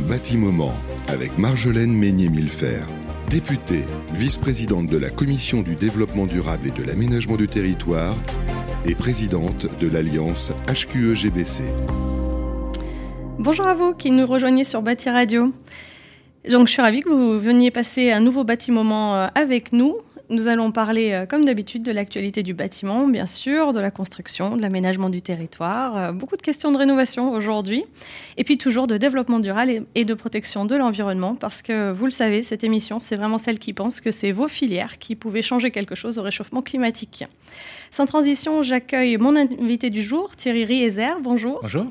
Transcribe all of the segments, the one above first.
Un bâtiment avec Marjolaine Meignet-Millefer, députée, vice-présidente de la Commission du développement durable et de l'aménagement du territoire et présidente de l'Alliance HQE-GBC. Bonjour à vous qui nous rejoignez sur Bâti Radio. Donc je suis ravie que vous veniez passer un nouveau bâtiment euh, avec nous. Nous allons parler, euh, comme d'habitude, de l'actualité du bâtiment, bien sûr, de la construction, de l'aménagement du territoire, euh, beaucoup de questions de rénovation aujourd'hui, et puis toujours de développement durable et de protection de l'environnement, parce que vous le savez, cette émission, c'est vraiment celle qui pense que c'est vos filières qui pouvaient changer quelque chose au réchauffement climatique. Sans transition, j'accueille mon invité du jour, Thierry Rieser. Bonjour. Bonjour.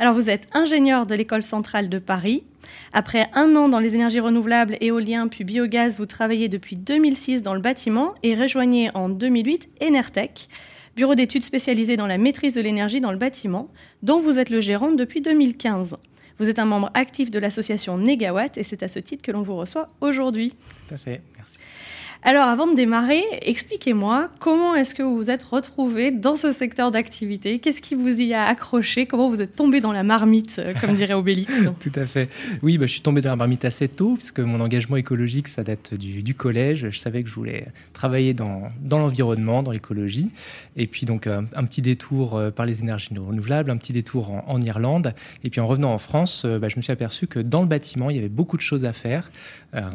Alors, vous êtes ingénieur de l'École centrale de Paris. Après un an dans les énergies renouvelables, éolien puis biogaz, vous travaillez depuis 2006 dans le bâtiment et rejoignez en 2008 Enertech, bureau d'études spécialisé dans la maîtrise de l'énergie dans le bâtiment, dont vous êtes le gérant depuis 2015. Vous êtes un membre actif de l'association Negawatt et c'est à ce titre que l'on vous reçoit aujourd'hui. Tout à fait, merci. Alors, avant de démarrer, expliquez-moi comment est-ce que vous vous êtes retrouvé dans ce secteur d'activité? Qu'est-ce qui vous y a accroché? Comment vous êtes tombé dans la marmite, euh, comme dirait Obélix? Tout à fait. Oui, bah, je suis tombé dans la marmite assez tôt, puisque mon engagement écologique, ça date du, collège. Je savais que je voulais travailler dans, l'environnement, dans l'écologie. Et puis, donc, un, petit détour euh, par les énergies renouvelables, un petit détour en, Irlande. Et puis, en revenant en France, euh, bah, je me suis aperçu que dans le bâtiment, il y avait beaucoup de choses à faire,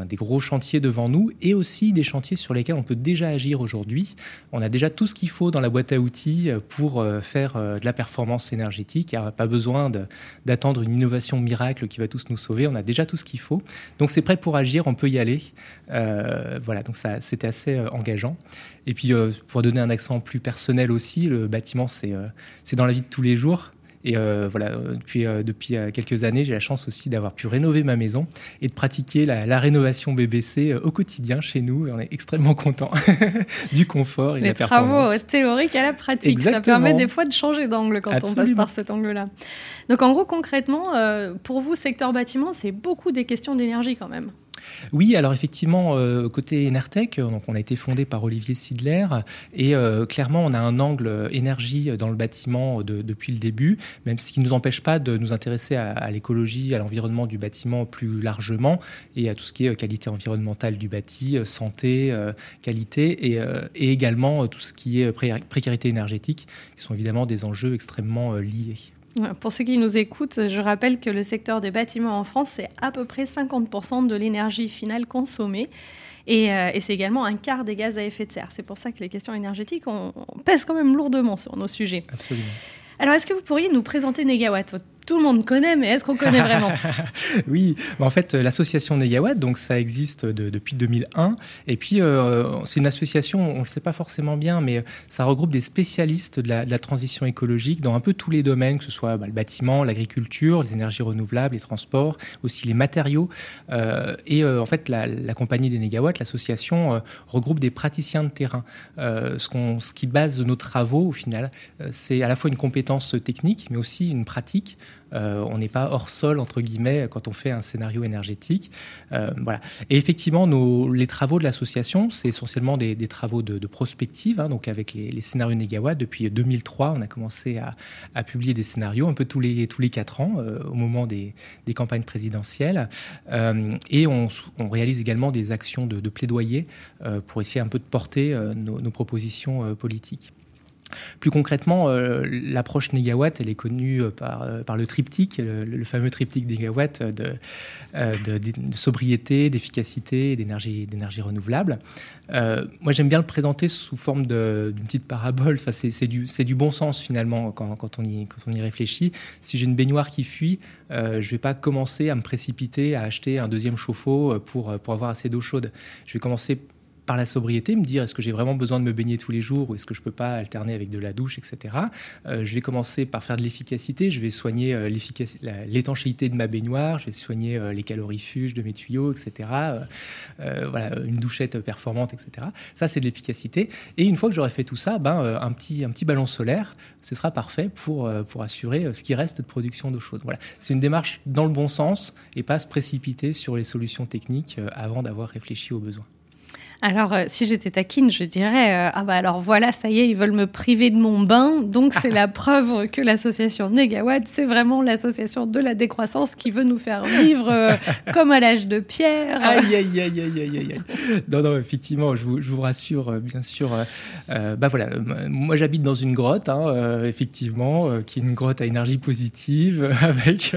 des gros chantiers devant nous et aussi des chantiers sur lesquels on peut déjà agir aujourd'hui. On a déjà tout ce qu'il faut dans la boîte à outils euh, pour euh, faire euh, de la performance énergétique. Il n'y a pas besoin d'attendre une innovation miracle qui va tous nous sauver. On a déjà tout ce qu'il faut. Donc c'est prêt pour agir, on peut y aller. voilà, donc ça, c'était assez engageant. Et puis, pour donner un accent plus personnel aussi, le bâtiment, c'est c'est dans la vie de tous les jours. Et euh, voilà, euh, depuis, euh, depuis quelques années, j'ai la chance aussi d'avoir pu rénover ma maison et de pratiquer la, rénovation BBC au quotidien chez nous. Et on est extrêmement content du confort et de la performance. travaux théoriques à la pratique. Ça permet des fois de changer d'angle quand on passe par cet angle-là. Donc en gros, concrètement, pour vous, secteur bâtiment, c'est beaucoup des questions d'énergie quand même. Oui, alors effectivement, euh, côté Enertech, euh, donc on a été fondé par Olivier Sidler et euh, clairement on a un angle énergie dans le bâtiment depuis le début, même ce qui ne nous empêche pas de nous intéresser à, l'écologie, à l'environnement du bâtiment plus largement et à tout ce qui est qualité environnementale du bâti, santé, qualité et, également tout ce qui est précarité énergétique, qui sont évidemment des enjeux extrêmement liés. Pour ceux qui nous écoutent, je rappelle que le secteur des bâtiments en France, c'est à peu près 50% de l'énergie finale consommée. Euh, et, c'est également un quart des gaz à effet de serre. C'est pour ça que les questions énergétiques on, pèsent quand même lourdement sur nos sujets. Absolument. Alors, est-ce que vous pourriez nous présenter Negawatt tout le monde connaît, mais est-ce qu'on connaît vraiment? Oui, en fait, l'association Negawatt, donc ça existe depuis 2001. Et puis, euh, c'est une association, on ne le sait pas forcément bien, mais ça regroupe des spécialistes de la, transition écologique dans un peu tous les domaines, que ce soit bah, le bâtiment, l'agriculture, les énergies renouvelables, les transports, aussi les matériaux. Euh, et euh, en fait, la, compagnie des Negawatt, l'association, regroupe des praticiens de terrain. ce, ce qui base nos travaux, au final, c'est à la fois une compétence technique, mais aussi une pratique. Euh, on n'est pas hors sol, entre guillemets, quand on fait un scénario énergétique. Euh, voilà. Et effectivement, les travaux de l'association, c'est essentiellement des, travaux de, prospective, hein, donc avec les, scénarios négawatts. Depuis 2003, on a commencé à, publier des scénarios un peu tous les, tous les quatre ans, euh, au moment des, campagnes présidentielles. et on, réalise également des actions de, plaidoyer pour essayer un peu de porter nos propositions politiques. Plus concrètement, euh, l'approche négawatt, elle est connue euh, par, euh, par le triptyque, le, fameux triptyque négawatt de, de, sobriété, d'efficacité et d'énergie, renouvelable. moi, j'aime bien le présenter sous forme d'une petite parabole. Enfin, c'est, du, bon sens finalement quand, quand, on y, quand on y réfléchit. Si j'ai une baignoire qui fuit, je ne vais pas commencer à me précipiter à acheter un deuxième chauffe-eau pour, pour avoir assez d'eau chaude. Je vais commencer par la sobriété, me dire est-ce que j'ai vraiment besoin de me baigner tous les jours ou est-ce que je peux pas alterner avec de la douche, etc. Euh, je vais commencer par faire de l'efficacité, je vais soigner euh, l'étanchéité de ma baignoire, je vais soigner euh, les calorifuges de mes tuyaux, etc. voilà, une douchette performante, etc. Ça, c'est de l'efficacité. Et une fois que j'aurai fait tout ça, ben, un, petit, un petit ballon solaire, ce sera parfait pour, pour assurer ce qui reste de production d'eau chaude. Voilà. C'est une démarche dans le bon sens et pas se précipiter sur les solutions techniques avant d'avoir réfléchi aux besoins. Alors, euh, si j'étais taquine, je dirais euh, Ah, bah alors voilà, ça y est, ils veulent me priver de mon bain. Donc, c'est la preuve que l'association Negawatt, c'est vraiment l'association de la décroissance qui veut nous faire vivre euh, comme à l'âge de pierre. Aïe, aïe, aïe, aïe, aïe, aïe. Non, non, effectivement, je vous, je vous rassure, bien sûr. bah voilà, moi j'habite dans une grotte, hein, effectivement, qui est une grotte à énergie positive, avec,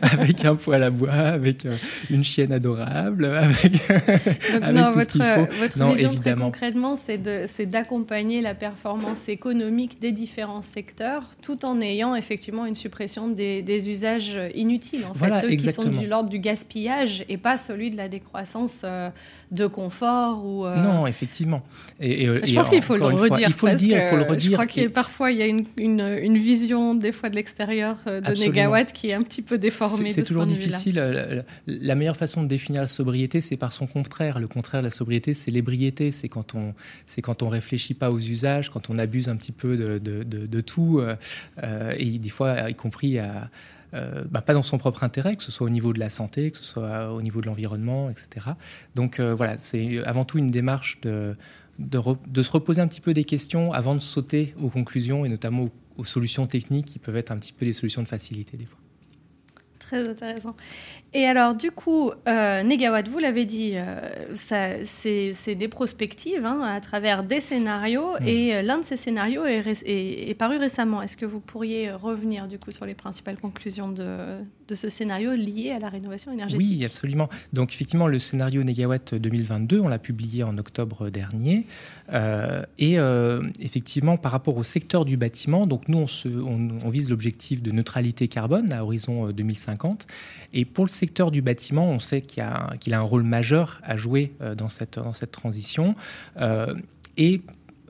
avec un poêle à bois, avec une chienne adorable, avec, avec non, tout votre, ce qu'il faut. Votre non, vision évidemment. très concrètement, c'est d'accompagner la performance économique des différents secteurs, tout en ayant effectivement une suppression des, des usages inutiles, en Voilà, ceux exactement. qui sont de l'ordre du gaspillage et pas celui de la décroissance euh, de confort ou. euh, Non, effectivement. Et, et- je pense qu'il faut le redire. il faut le dire, il faut le redire. Je crois que parfois il y a une, une, une vision des fois de l'extérieur euh, de Absolument. Negawatt qui est un petit peu déformée. C'est toujours difficile. La, la meilleure façon de définir la sobriété, c'est par son contraire. Le contraire de la sobriété, c'est l'ébriété. C'est quand on, c'est quand on réfléchit pas aux usages, quand on abuse un petit peu de, tout, euh, euh, et des fois, y compris à euh, bah, pas dans son propre intérêt, que ce soit au niveau de la santé, que ce soit au niveau de l'environnement, etc. Donc voilà, c'est avant tout une démarche de, de, se reposer un petit peu des questions avant de sauter aux conclusions et notamment aux solutions techniques qui peuvent être un petit peu des solutions de facilité des fois. Très intéressant. Et alors, du coup, euh, Negawatt, vous l'avez dit, euh, c'est des prospectives hein, à travers des scénarios, Mm. et euh, l'un de ces scénarios est, ré- est- est paru récemment. Est-ce que vous pourriez revenir du coup sur les principales conclusions de, de ce scénario lié à la rénovation énergétique? Oui, absolument. Donc effectivement, le scénario Negawatt 2022, on l'a publié en octobre dernier. Euh, et effectivement, par rapport au secteur du bâtiment, donc nous, on, se- on- on vise l'objectif de neutralité carbone à horizon euh, 2050. Et pour le secteur du bâtiment, on sait qu'il a, un rôle majeur à jouer euh, dans, cette, transition. Euh,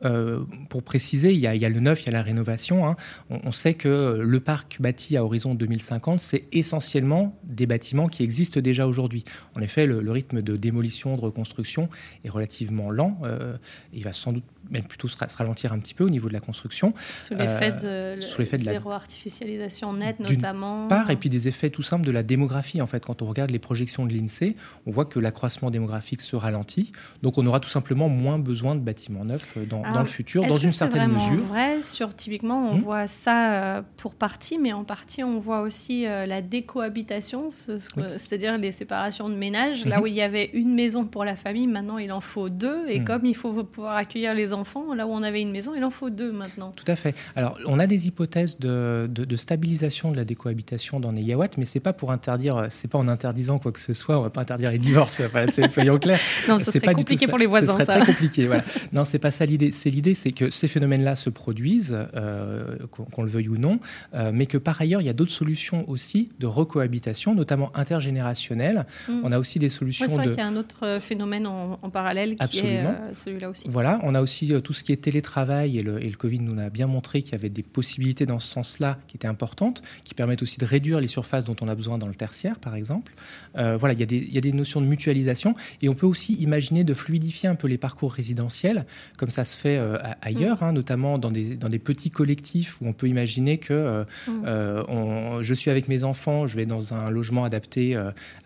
euh, pour préciser, il y, a, il y a le neuf, il y a la rénovation. hein. On, on sait que le parc bâti à horizon 2050, c'est essentiellement des bâtiments qui existent déjà aujourd'hui. En effet, le, le rythme de démolition, de reconstruction est relativement lent. Euh, il va sans doute même plutôt se, ra- se ralentir un petit peu au niveau de la construction. Sous l'effet Euh, de, sous de la- zéro artificialisation nette, D'une notamment. part, et puis des effets tout simples de la démographie. En fait, quand on regarde les projections de l'INSEE, on voit que l'accroissement démographique se ralentit. Donc, on aura tout simplement moins besoin de bâtiments neufs dans, Alors, dans le futur, dans une certaine mesure. vrai sur typiquement on Hmm. voit ça euh, pour partie mais en partie on voit aussi euh, la décohabitation Oui. c'est-à-dire les séparations de ménages là Mhm. où il y avait une maison pour la famille maintenant il en faut deux et Mhm. comme il faut pouvoir accueillir les enfants là où on avait une maison il en faut deux maintenant Tout à fait. Alors, on a des hypothèses de, de- de stabilisation de la décohabitation dans Negawatt, mais c'est pas pour interdire, c'est pas en interdisant quoi que ce soit. On va pas interdire les divorces. enfin, soyons clairs. non ce serait pas du tout compliqué pour les voisins Ce serait ça très compliqué. Voilà. Non, c'est pas ça l'idée. C'est l'idée, c'est que ces phénomènes-là se produisent, euh, qu'on le veuille ou non, euh, mais que par ailleurs, il y a d'autres solutions aussi de recohabitation, notamment intergénérationnelle. Mm. On a aussi des Ouais, solutions c'est vrai de qu'il y a un autre euh, phénomène en, en parallèle qui Absolument. est euh, celui-là aussi Voilà, on a aussi tout ce qui est télétravail et le, et le Covid nous a bien montré qu'il y avait des possibilités dans ce sens-là qui étaient importantes, qui permettent aussi de réduire les surfaces dont on a besoin dans le tertiaire, par exemple. Voilà, il y, a des, il y a des notions de mutualisation et on peut aussi imaginer de fluidifier un peu les parcours résidentiels, comme ça se fait euh, ailleurs, hein, notamment dans des, dans des petits collectifs où on peut imaginer que euh, Mm. euh, on- je suis avec mes enfants, je vais dans un logement adapté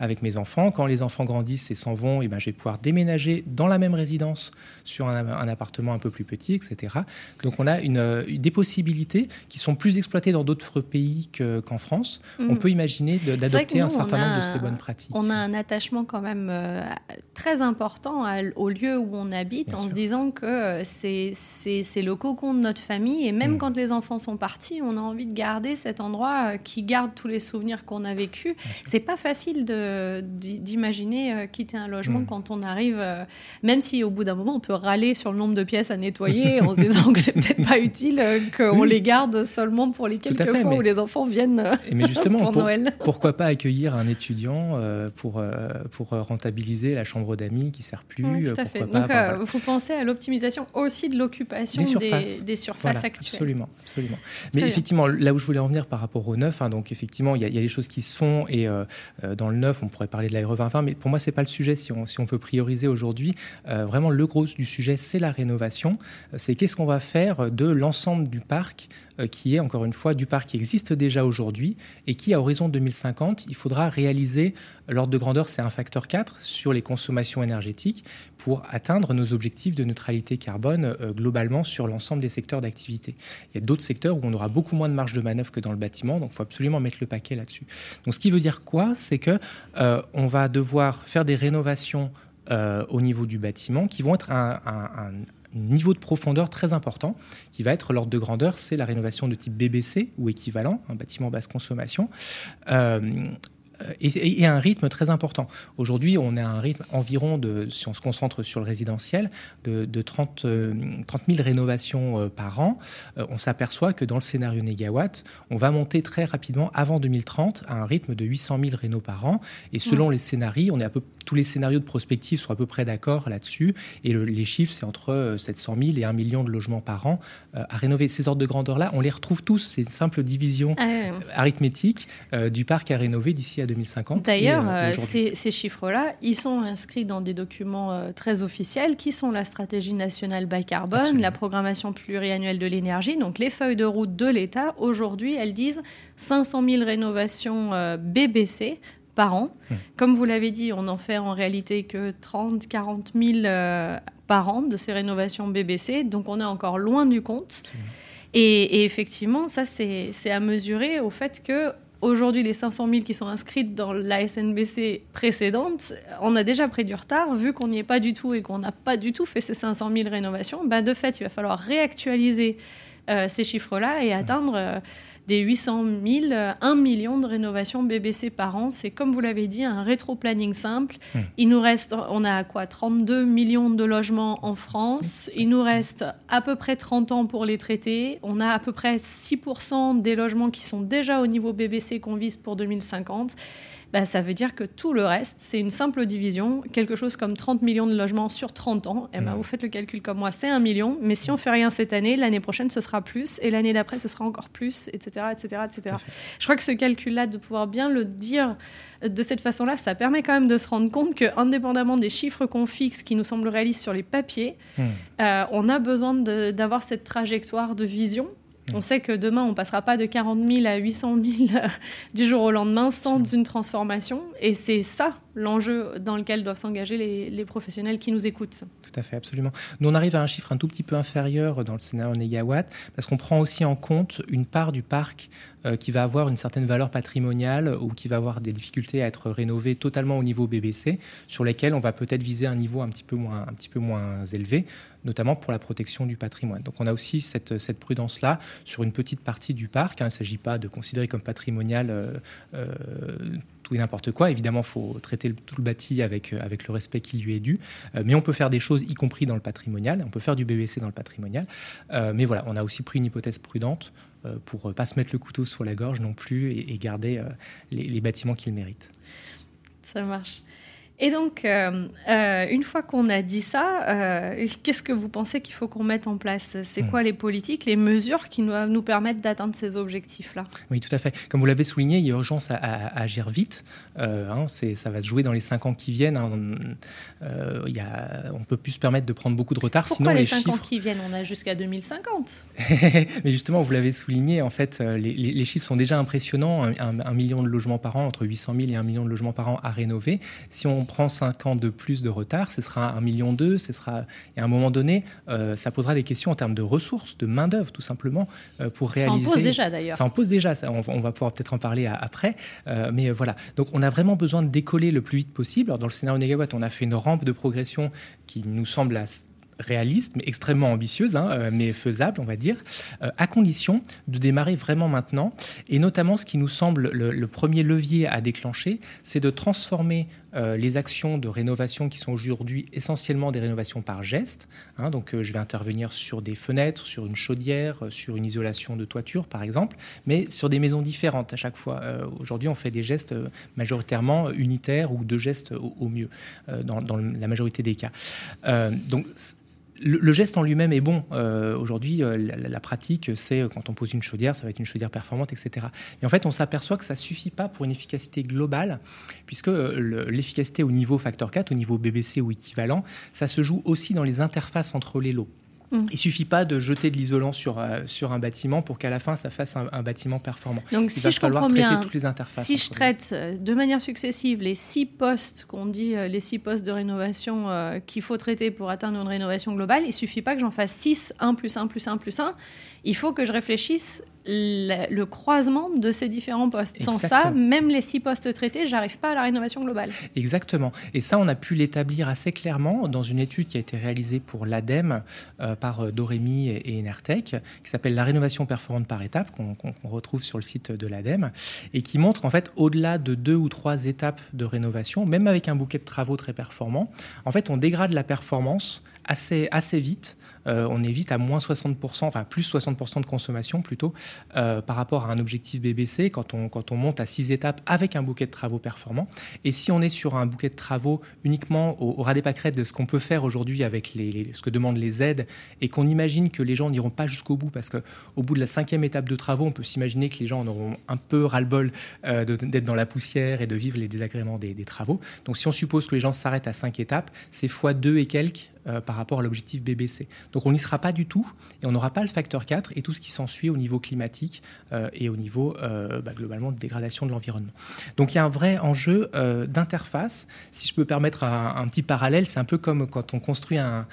avec mes enfants. Quand les enfants grandissent et s'en vont, et ben, je vais pouvoir déménager dans la même résidence sur un, un appartement un peu plus petit, etc. Donc on a une, des possibilités qui sont plus exploitées dans d'autres pays que- qu'en France. On Mm. peut imaginer d'adopter un certain on nombre de ces bonnes pratiques. On a un attachement quand même euh, très important à- au lieu où on habite Bien en sûr. se disant que c'est c'est- le cocon de notre famille et même Mm. quand les enfants sont partis, on a envie de garder cet endroit euh, qui garde tous les souvenirs qu'on a vécus. C'est pas facile d'imaginer euh, quitter un logement Mm. quand on arrive, euh, même si au bout d'un moment on peut râler sur le nombre de pièces à nettoyer en se disant que c'est peut-être pas utile, qu'on Oui. les garde seulement pour les quelques fait, fois mais- où les enfants viennent mais justement, pour pour- Noël. pourquoi pas accueillir un étudiant pour, pour rentabiliser la chambre d'amis qui sert plus Oui, tout à fait. pourquoi Donc, pas, enfin, voilà. vous pensez à l'optimisation aussi de l'occupation Des surfaces. des surfaces Voilà, actuelles. absolument, absolument. Mais effectivement, là où je voulais en venir par rapport au neuf, hein, donc effectivement, il y, y a des choses qui se font et euh, euh, dans le neuf, on pourrait parler de l'ARE 2020, mais pour moi, c'est pas le sujet si on, si on peut prioriser aujourd'hui. Euh, vraiment, le gros du sujet, c'est la rénovation. C'est qu'est-ce qu'on va faire de l'ensemble du parc qui est encore une fois du parc qui existe déjà aujourd'hui et qui, à horizon 2050, il faudra réaliser, l'ordre de grandeur, c'est un facteur 4 sur les consommations énergétiques pour atteindre nos objectifs de neutralité carbone globalement sur l'ensemble des secteurs d'activité. Il y a d'autres secteurs où on aura beaucoup moins de marge de manœuvre que dans le bâtiment, donc il faut absolument mettre le paquet là-dessus. Donc ce qui veut dire quoi? C'est que on va devoir faire des rénovations euh, au niveau du bâtiment qui vont être un, niveau de profondeur très important, qui va être l'ordre de grandeur, c'est la rénovation de type BBC ou équivalent, un bâtiment basse consommation. Euh, et, un rythme très important. Aujourd'hui, on a un rythme environ de, si on se concentre sur le résidentiel, de, 30, 30 000 rénovations euh, par an. Euh, on s'aperçoit que dans le scénario négawatt, on va monter très rapidement avant 2030 à un rythme de 800 000 rénaux par an. Et selon les scénarios, on est à peu, tous les scénarios de prospective sont à peu près d'accord là-dessus. Et les chiffres, c'est entre 700 euh, 000 et 1 million de logements par an à rénover. Ces ordres de grandeur-là, on les retrouve tous. C'est une simple division ah arithmétique du parc à rénover d'ici à 2050. D'ailleurs, euh, euh, ces, chiffres-là, ils sont inscrits dans des documents euh, très officiels qui sont la stratégie nationale bas carbone, la programmation pluriannuelle de l'énergie, donc les feuilles de route de l'État. Aujourd'hui, elles disent 500 000 rénovations BBC par an. Hum. Comme vous l'avez dit, on n'en fait en réalité que 30, 40 000 par an de ces rénovations BBC, donc on est encore loin du compte. Et, et, effectivement, ça, c'est à mesurer au fait que Aujourd'hui, les 500 000 qui sont inscrites dans la SNBC précédente, on a déjà pris du retard, vu qu'on n'y est pas du tout et qu'on n'a pas du tout fait ces 500 000 rénovations. Bah, de fait, il va falloir réactualiser euh, ces chiffres-là et atteindre euh, des 800 000, 1 million de rénovations BBC par an. C'est comme vous l'avez dit, un rétro-planning simple. Hmm. Il nous reste, on a quoi 32 millions de logements en France. Il nous reste à peu près 30 ans pour les traiter. On a à peu près 6% des logements qui sont déjà au niveau BBC qu'on vise pour 2050. Bah, ça veut dire que tout le reste, c'est une simple division, quelque chose comme 30 millions de logements sur 30 ans. Et eh ben, mmh. Vous faites le calcul comme moi, c'est un million, mais si on fait rien cette année, l'année prochaine, ce sera plus, et l'année d'après, ce sera encore plus, etc. etc., etc. Je crois que ce calcul-là, de pouvoir bien le dire de cette façon-là, ça permet quand même de se rendre compte que, indépendamment des chiffres qu'on fixe, qui nous semblent réalistes sur les papiers, mmh. euh, on a besoin d'avoir cette trajectoire de vision on sait que demain, on ne passera pas de 40 000 à 800 000 du jour au lendemain sans une transformation. Et c'est ça l'enjeu dans lequel doivent s'engager les, professionnels qui nous écoutent. Tout à fait, absolument. Nous, on arrive à un chiffre un tout petit peu inférieur dans le scénario négawatt parce qu'on prend aussi en compte une part du parc euh, qui va avoir une certaine valeur patrimoniale ou qui va avoir des difficultés à être rénové totalement au niveau BBC, sur lesquels on va peut-être viser un niveau un petit peu moins, élevé notamment pour la protection du patrimoine. Donc on a aussi cette, cette prudence-là sur une petite partie du parc. Hein. Il ne s'agit pas de considérer comme patrimonial euh, euh, tout et n'importe quoi. Évidemment, il faut traiter tout le bâti avec, avec le respect qui lui est dû. Euh, mais on peut faire des choses, y compris dans le patrimonial. On peut faire du BBC dans le patrimonial. mais voilà, on a aussi pris une hypothèse prudente pour ne pas se mettre le couteau sur la gorge non plus et, garder les, les bâtiments qu'ils méritent. Ça marche. Et donc, euh, euh, une fois qu'on a dit ça, euh, qu'est-ce que vous pensez qu'il faut qu'on mette en place? C'est quoi hmm. les politiques, les mesures qui doivent nous permettre d'atteindre ces objectifs-là? Oui, tout à fait. Comme vous l'avez souligné, il y a urgence à, agir vite. Hein, ça va se jouer dans les cinq ans qui viennent. Hein. On ne peut plus se permettre de prendre beaucoup de retard. Pourquoi sinon, les, cinq ans qui viennent? On a jusqu'à 2050. Mais justement, vous l'avez souligné, en fait, les, chiffres sont déjà impressionnants. Un, million de logements par an, entre 800 000 et un million de logements par an à rénover. Si on prend 5 ans de plus de retard, ce sera un million d'eux, ce sera et à un moment donné, euh, ça posera des questions en termes de ressources, de main d'œuvre tout simplement euh, pour réaliser. Ça en pose déjà d'ailleurs. Ça en pose déjà, ça, on, va pouvoir peut-être en parler après, euh, mais voilà. Donc on a vraiment besoin de décoller le plus vite possible. Alors, dans le scénario Negawatt, on a fait une rampe de progression qui nous semble réaliste, mais extrêmement ambitieuse, hein, mais faisable, on va dire, euh, à condition de démarrer vraiment maintenant. Et notamment, ce qui nous semble le, premier levier à déclencher, c'est de transformer euh, les actions de rénovation qui sont aujourd'hui essentiellement des rénovations par geste. Hein. donc, je vais intervenir sur des fenêtres, sur une chaudière, sur une isolation de toiture, par exemple, mais sur des maisons différentes à chaque fois. aujourd'hui, on fait des gestes majoritairement unitaires ou deux gestes au, mieux, dans, dans, la majorité des cas. donc, le, geste en lui-même est bon. Euh, aujourd'hui, euh, la, pratique, c'est euh, quand on pose une chaudière, ça va être une chaudière performante, etc. Mais en fait, on s'aperçoit que ça suffit pas pour une efficacité globale, puisque l'efficacité au niveau facteur 4, au niveau BBC ou équivalent, ça se joue aussi dans les interfaces entre les lots. Mm. Il suffit pas de jeter de l'isolant sur, euh, sur un bâtiment pour qu'à la fin, ça fasse un, bâtiment performant. Donc, si je comprends bien, toutes les interfaces. Si je traite euh, de manière successive les six postes qu'on dit, euh, les six postes de rénovation qu'il faut traiter pour atteindre une rénovation globale, il suffit pas que j'en fasse 6, 1 plus 1 plus 1 plus 1. Il faut que je réfléchisse le, croisement de ces différents postes. Sans ça, même les six postes traités, j'arrive pas à la rénovation globale. Exactement. Et ça, on a pu l'établir assez clairement dans une étude qui a été réalisée pour l'ADEME euh, par euh, Doremi et, Enertech, qui s'appelle La rénovation performante par étapes, qu'on retrouve sur le site de l'ADEME, et qui montre en fait, au-delà de deux ou trois étapes de rénovation, même avec un bouquet de travaux très performant, en fait, on dégrade la performance assez, assez vite. Euh, on est vite à moins 60%, enfin plus 60% de consommation plutôt, euh, par rapport à un objectif BBC quand on, quand on monte à 6 étapes avec un bouquet de travaux performant. Et si on est sur un bouquet de travaux uniquement au, ras des pâquerettes de ce qu'on peut faire aujourd'hui avec les, ce que demandent les aides et qu'on imagine que les gens n'iront pas jusqu'au bout parce qu'au bout de la cinquième étape de travaux, on peut s'imaginer que les gens en auront un peu ras-le-bol euh, d'être dans la poussière et de vivre les désagréments des, travaux. Donc si on suppose que les gens s'arrêtent à 5 étapes, c'est fois 2 et quelques par rapport à l'objectif BBC. Donc on n'y sera pas du tout et on n'aura pas le facteur 4 et tout ce qui s'ensuit au niveau climatique euh, et au niveau euh, bah, globalement de dégradation de l'environnement. Donc il y a un vrai enjeu d'interface. Si je peux permettre un, petit parallèle, c'est un peu comme quand on construit un,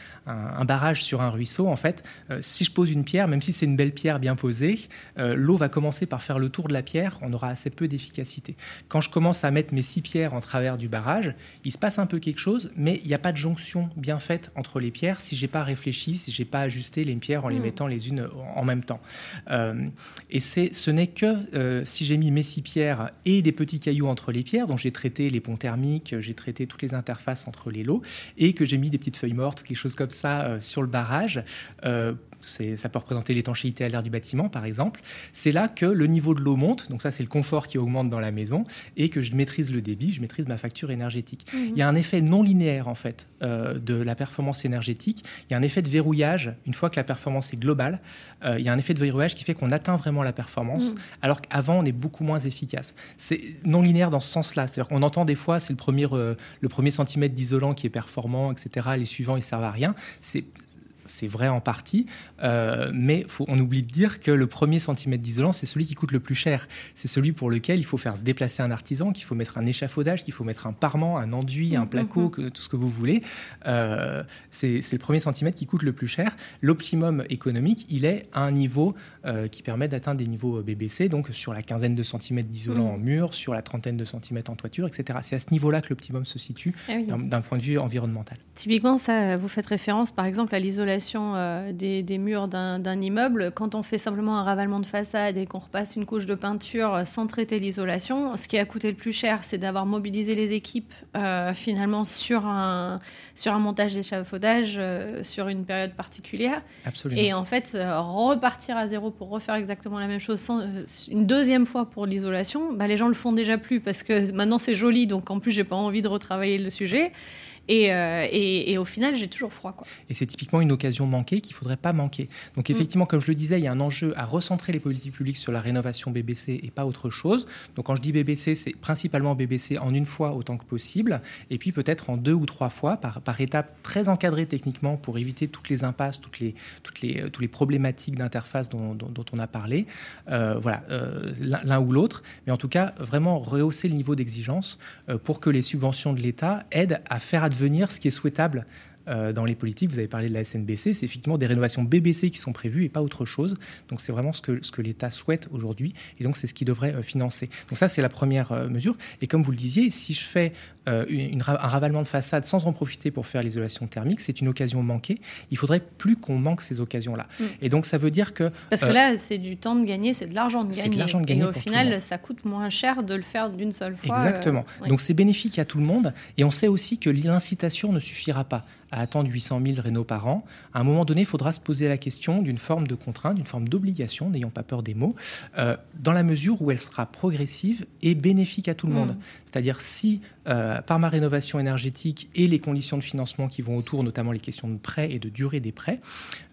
barrage sur un ruisseau. En fait, si je pose une pierre, même si c'est une belle pierre bien posée, l'eau va commencer par faire le tour de la pierre, on aura assez peu d'efficacité. Quand je commence à mettre mes six pierres en travers du barrage, il se passe un peu quelque chose, mais il n'y a pas de jonction bien faite entre les pierres si j'ai pas réfléchi, si j'ai pas ajusté les pierres en les hmm. mettant les unes en même temps. Euh, et c'est, ce n'est que euh, si j'ai mis mes six pierres et des petits cailloux entre les pierres, dont j'ai traité les ponts thermiques, j'ai traité toutes les interfaces entre les lots, et que j'ai mis des petites feuilles mortes quelque chose comme ça euh, sur le barrage ça peut représenter l'étanchéité à l'air du bâtiment, par exemple. C'est là que le niveau de l'eau monte, donc ça c'est le confort qui augmente dans la maison, et que je maîtrise le débit, je maîtrise ma facture énergétique. Mhm. Il y a un effet non linéaire en fait euh, de la performance énergétique. Il y a un effet de verrouillage une fois que la performance est globale. Euh, il y a un effet de verrouillage qui fait qu'on atteint vraiment la performance, mhm. alors qu'avant on est beaucoup moins efficace. C'est non linéaire dans ce sens-là. C'est-à-dire qu'on entend des fois c'est le premier euh, le premier centimètre d'isolant qui est performant, etc. Les suivants ils servent à rien. C'est c'est vrai en partie, euh, mais on oublie de dire que le premier centimètre d'isolant, c'est celui qui coûte le plus cher. C'est celui pour lequel il faut faire se déplacer un artisan, qu'il faut mettre un échafaudage, qu'il faut mettre un parement, un enduit, un placo, mm-hmm. tout ce que vous voulez. Euh, c'est le premier centimètre qui coûte le plus cher. L'optimum économique, il est à un niveau euh, qui permet d'atteindre des niveaux BBC, donc sur la quinzaine de centimètres d'isolant mm. en mur, sur la trentaine de centimètres en toiture, etc. C'est à ce niveau-là que l'optimum se situe eh d'un point de vue environnemental. Typiquement, ça, vous faites référence par exemple à l'isolation euh, des, murs d'un immeuble, quand on fait simplement un ravalement de façade et qu'on repasse une couche de peinture sans traiter l'isolation, ce qui a coûté le plus cher, c'est d'avoir mobilisé les équipes euh, finalement sur un, sur un montage d'échafaudage euh, sur une période particulière. Absolument. Et en fait, repartir à zéro pour refaire exactement la même chose sans, une deuxième fois pour l'isolation, bah, les gens le font déjà plus parce que maintenant c'est joli, donc en plus j'ai pas envie de retravailler le sujet. Euh, et, au final, j'ai toujours froid. Quoi. Et c'est typiquement une occasion manquée qu'il ne faudrait pas manquer. Donc mm. effectivement, comme je le disais, il y a un enjeu à recentrer les politiques publiques sur la rénovation BBC et pas autre chose. Donc quand je dis BBC, c'est principalement BBC en une fois autant que possible, et puis peut-être en deux ou trois fois par, par étape très encadrée techniquement pour éviter toutes les impasses, toutes les, toutes les, euh, toutes les problématiques d'interface dont, dont, on a parlé. Euh, voilà, l'un ou l'autre. Mais en tout cas, vraiment rehausser le niveau d'exigence pour que les subventions de l'État aident à faire advenir ce qui est souhaitable euh, dans les politiques. Vous avez parlé de la SNBC, c'est effectivement des rénovations BBC qui sont prévues et pas autre chose. Donc c'est vraiment ce que, ce que l'État souhaite aujourd'hui et donc c'est ce qu'il devrait euh, financer. Donc ça c'est la première euh, mesure. Et comme vous le disiez, si je fais une, un ravalement de façade sans en profiter pour faire l'isolation thermique, c'est une occasion manquée. Il faudrait plus qu'on manque ces occasions-là. Mm. Et donc ça veut dire que... Parce que là c'est du temps de gagner, c'est de l'argent de gagner. De l'argent de gagner. Et au final ça coûte moins cher de le faire d'une seule fois. Exactement. Donc c'est bénéfique à tout le monde et on sait aussi que l'incitation ne suffira pas à attendre 800 000 rénaux par an, à un moment donné, il faudra se poser la question d'une forme de contrainte, d'une forme d'obligation, n'ayant pas peur des mots, euh, dans la mesure où elle sera progressive et bénéfique à tout le monde. Mmh. C'est-à-dire si, euh, par ma rénovation énergétique et les conditions de financement qui vont autour, notamment les questions de prêts et de durée des prêts,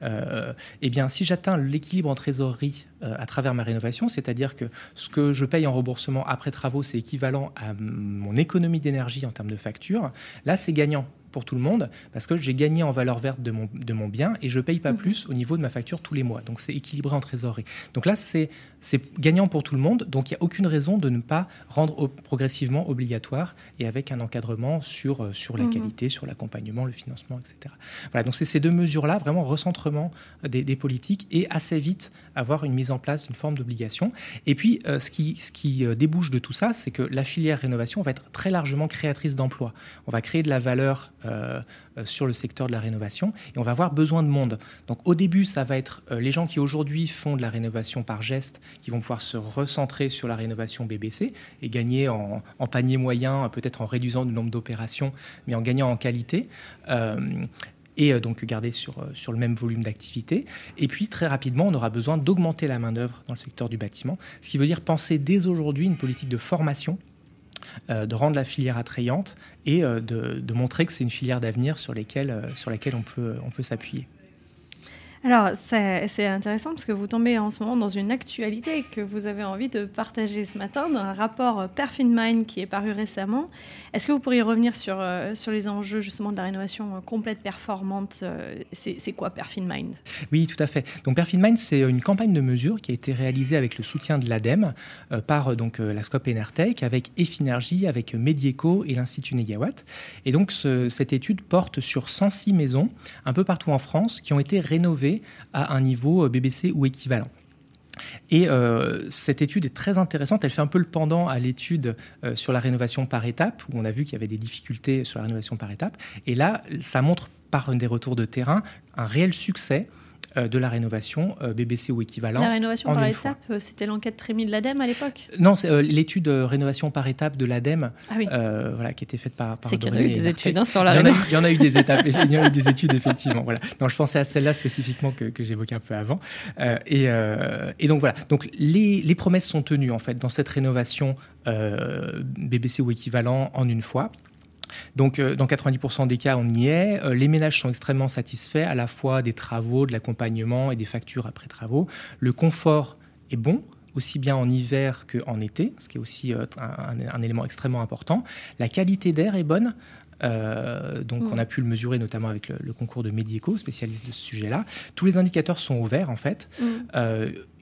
euh, eh bien, si j'atteins l'équilibre en trésorerie à travers ma rénovation, c'est-à-dire que ce que je paye en remboursement après travaux, c'est équivalent à mon économie d'énergie en termes de facture, là, c'est gagnant pour tout le monde parce que j'ai gagné en valeur verte de mon, de mon bien et je paye pas mmh. plus au niveau de ma facture tous les mois. Donc c'est équilibré en trésorerie. Donc là, c'est gagnant pour tout le monde. Donc il n'y a aucune raison de ne pas rendre progressivement obligatoire et avec un encadrement sur, euh, sur la mmh. qualité, sur l'accompagnement, le financement, etc. Voilà, donc c'est ces deux mesures-là, vraiment recentrement des, des, politiques et assez vite avoir une mise en place d'une forme d'obligation. Et puis, euh, ce qui, ce qui euh, débouche de tout ça, c'est que la filière rénovation va être très largement créatrice d'emplois. On va créer de la valeur euh, sur le secteur de la rénovation et on va avoir besoin de monde. Donc au début, ça va être les gens qui aujourd'hui font de la rénovation par geste, qui vont pouvoir se recentrer sur la rénovation BBC et gagner en, panier moyen, peut-être en réduisant le nombre d'opérations, mais en gagnant en qualité et euh, donc garder sur, euh, sur le même volume d'activité. Et puis très rapidement, on aura besoin d'augmenter la main-d'œuvre dans le secteur du bâtiment, ce qui veut dire penser dès aujourd'hui une politique de formation euh, de rendre la filière attrayante et de, de, montrer que c'est une filière d'avenir sur, sur laquelle on peut s'appuyer. Alors, c'est intéressant parce que vous tombez en ce moment dans une actualité que vous avez envie de partager ce matin, d'un rapport Mind qui est paru récemment. Est-ce que vous pourriez revenir sur, euh, sur les enjeux justement de la rénovation complète performante euh, C'est quoi Mind? Oui, tout à fait. Donc Mind, c'est une campagne de mesure qui a été réalisée avec le soutien de l'ADEME euh, par donc, la Scope Enertech, avec Effinergie, avec Medieco et l'Institut Negawatt. Et donc cette étude porte sur 106 maisons un peu partout en France qui ont été rénovées à un niveau euh, BBC ou équivalent. Et euh, cette étude est très intéressante. Elle fait un peu le pendant à l'étude euh, sur la rénovation par étape, où on a vu qu'il y avait des difficultés sur la rénovation par étape. Et là, ça montre par des retours de terrain un réel succès de la rénovation euh, BBC ou équivalent. La rénovation par étape, euh, c'était l'enquête Trémy de l'ADEME à l'époque Non, c'est l'étude rénovation par étape de l'ADEME ah voilà, qui était faite par. c'est qu'il y en a eu des études hein, sur la rénovation. Il y en a eu des étapes, il y en a eu des études effectivement. Voilà. Donc je pensais à celle-là spécifiquement que, que j'évoquais un peu avant. et, et, donc voilà. Donc les, les, promesses sont tenues en fait dans cette rénovation BBC ou équivalent en une fois. Donc, euh, dans 90% des cas, on y est. Euh, les ménages sont extrêmement satisfaits à la fois des travaux, de l'accompagnement et des factures après travaux. Le confort est bon aussi bien en hiver qu'en été, ce qui est aussi euh, un, élément extrêmement important. La qualité d'air est bonne. donc mm. on a pu le mesurer notamment avec le, concours de Medico, spécialiste de ce sujet-là. Tous les indicateurs sont ouverts en fait. Mm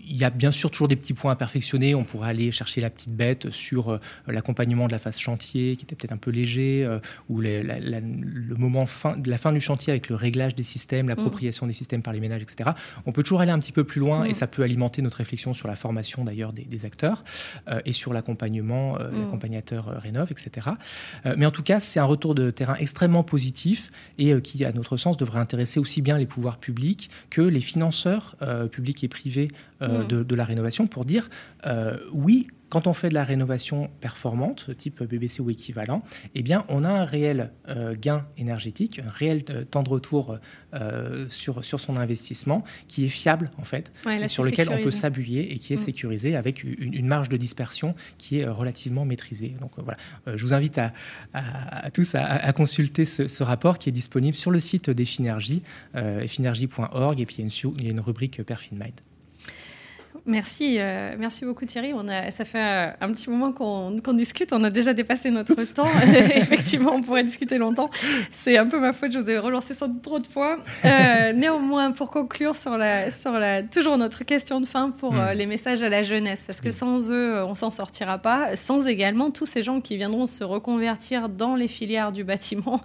il y a bien sûr toujours des petits points à perfectionner. On pourrait aller chercher la petite bête sur euh, l'accompagnement de la phase chantier, qui était peut-être un peu léger, euh, ou le moment fin, de la fin du chantier avec le réglage des systèmes, l'appropriation des systèmes par les ménages, etc. On peut toujours aller un petit peu plus loin et ça peut alimenter notre réflexion sur la formation d'ailleurs des, acteurs euh, et sur l'accompagnement, l'accompagnateur rénov, etc. mais en tout cas, c'est un retour de terrain extrêmement positif et qui, à notre sens, devrait intéresser aussi bien les pouvoirs publics que les financeurs publics et privés euh, mm. de, la rénovation pour dire euh, oui, quand on fait de la rénovation performante, type BBC ou équivalent, eh bien, on a un réel euh, gain énergétique, un réel temps de retour sur, sur son investissement qui est fiable, en fait, sur lequel on peut s'appuyer et qui est mm. sécurisé avec une, marge de dispersion qui est relativement maîtrisée. Donc voilà, je vous invite à, tous à, consulter ce, rapport qui est disponible sur le site d'Effinergie, effinergie.org, et puis il y a une, il y a une rubrique Perfinmind. Merci, euh, merci beaucoup Thierry. On a, ça fait euh, un petit moment qu'on discute. On a déjà dépassé notre temps. Effectivement, on pourrait discuter longtemps. C'est un peu ma faute. Je vous ai relancé sans trop de fois. Euh, néanmoins, pour conclure sur la, sur la, toujours notre question de fin pour hmm. les messages à la jeunesse, parce que sans eux, on s'en sortira pas. Sans également tous ces gens qui viendront se reconvertir dans les filières du bâtiment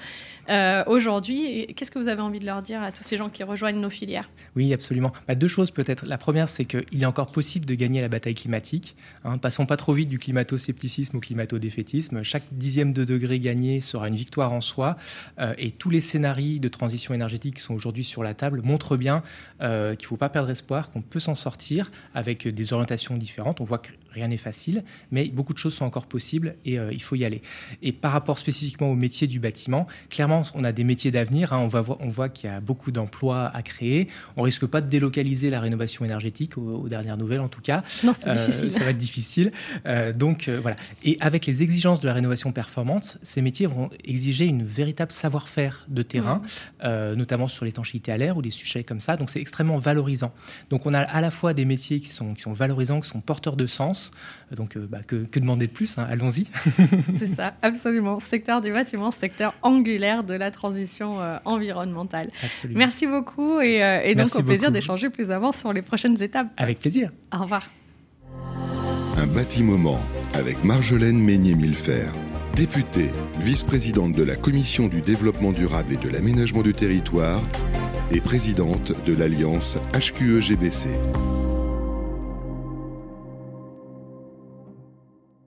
aujourd'hui. Qu'est-ce que vous avez envie de leur dire à tous ces gens qui rejoignent nos filières? Oui, absolument. Bah, deux choses peut-être. La première, c'est qu'il est encore possible de gagner la bataille climatique. Hein. Passons pas trop vite du climato-scepticisme au climato-défaitisme. Chaque dixième de degré gagné sera une victoire en soi. Euh, et tous les scénarios de transition énergétique qui sont aujourd'hui sur la table montrent bien euh, qu'il ne faut pas perdre espoir, qu'on peut s'en sortir avec des orientations différentes. On voit rien n'est facile, mais beaucoup de choses sont encore possibles et euh, il faut y aller. Et par rapport spécifiquement au métier du bâtiment, clairement, on a des métiers d'avenir. Hein. On, on voit qu'il y a beaucoup d'emplois à créer. On risque pas de délocaliser la rénovation énergétique aux, aux dernières nouvelles en tout cas. Non, c'est difficile. Ça va être difficile. donc voilà. Et avec les exigences de la rénovation performante, ces métiers vont exiger une véritable savoir-faire de terrain, notamment sur l'étanchéité à l'air ou des sujets comme ça. Donc c'est extrêmement valorisant. Donc on a à la fois des métiers qui sont, qui sont valorisants, qui sont porteurs de sens. Donc bah, que, demander de plus hein, Allons-y. c'est ça, absolument. Secteur du bâtiment, secteur angulaire de la transition euh, environnementale. Absolument. Merci beaucoup et, euh, donc au plaisir d'échanger plus avant sur les prochaines étapes. Avec plaisir. Au revoir. Un bâtiment avec Marjolaine Meignet-Millefer, députée, vice-présidente de la Commission du développement durable et de l'aménagement du territoire et présidente de l'Alliance HQE-GBC.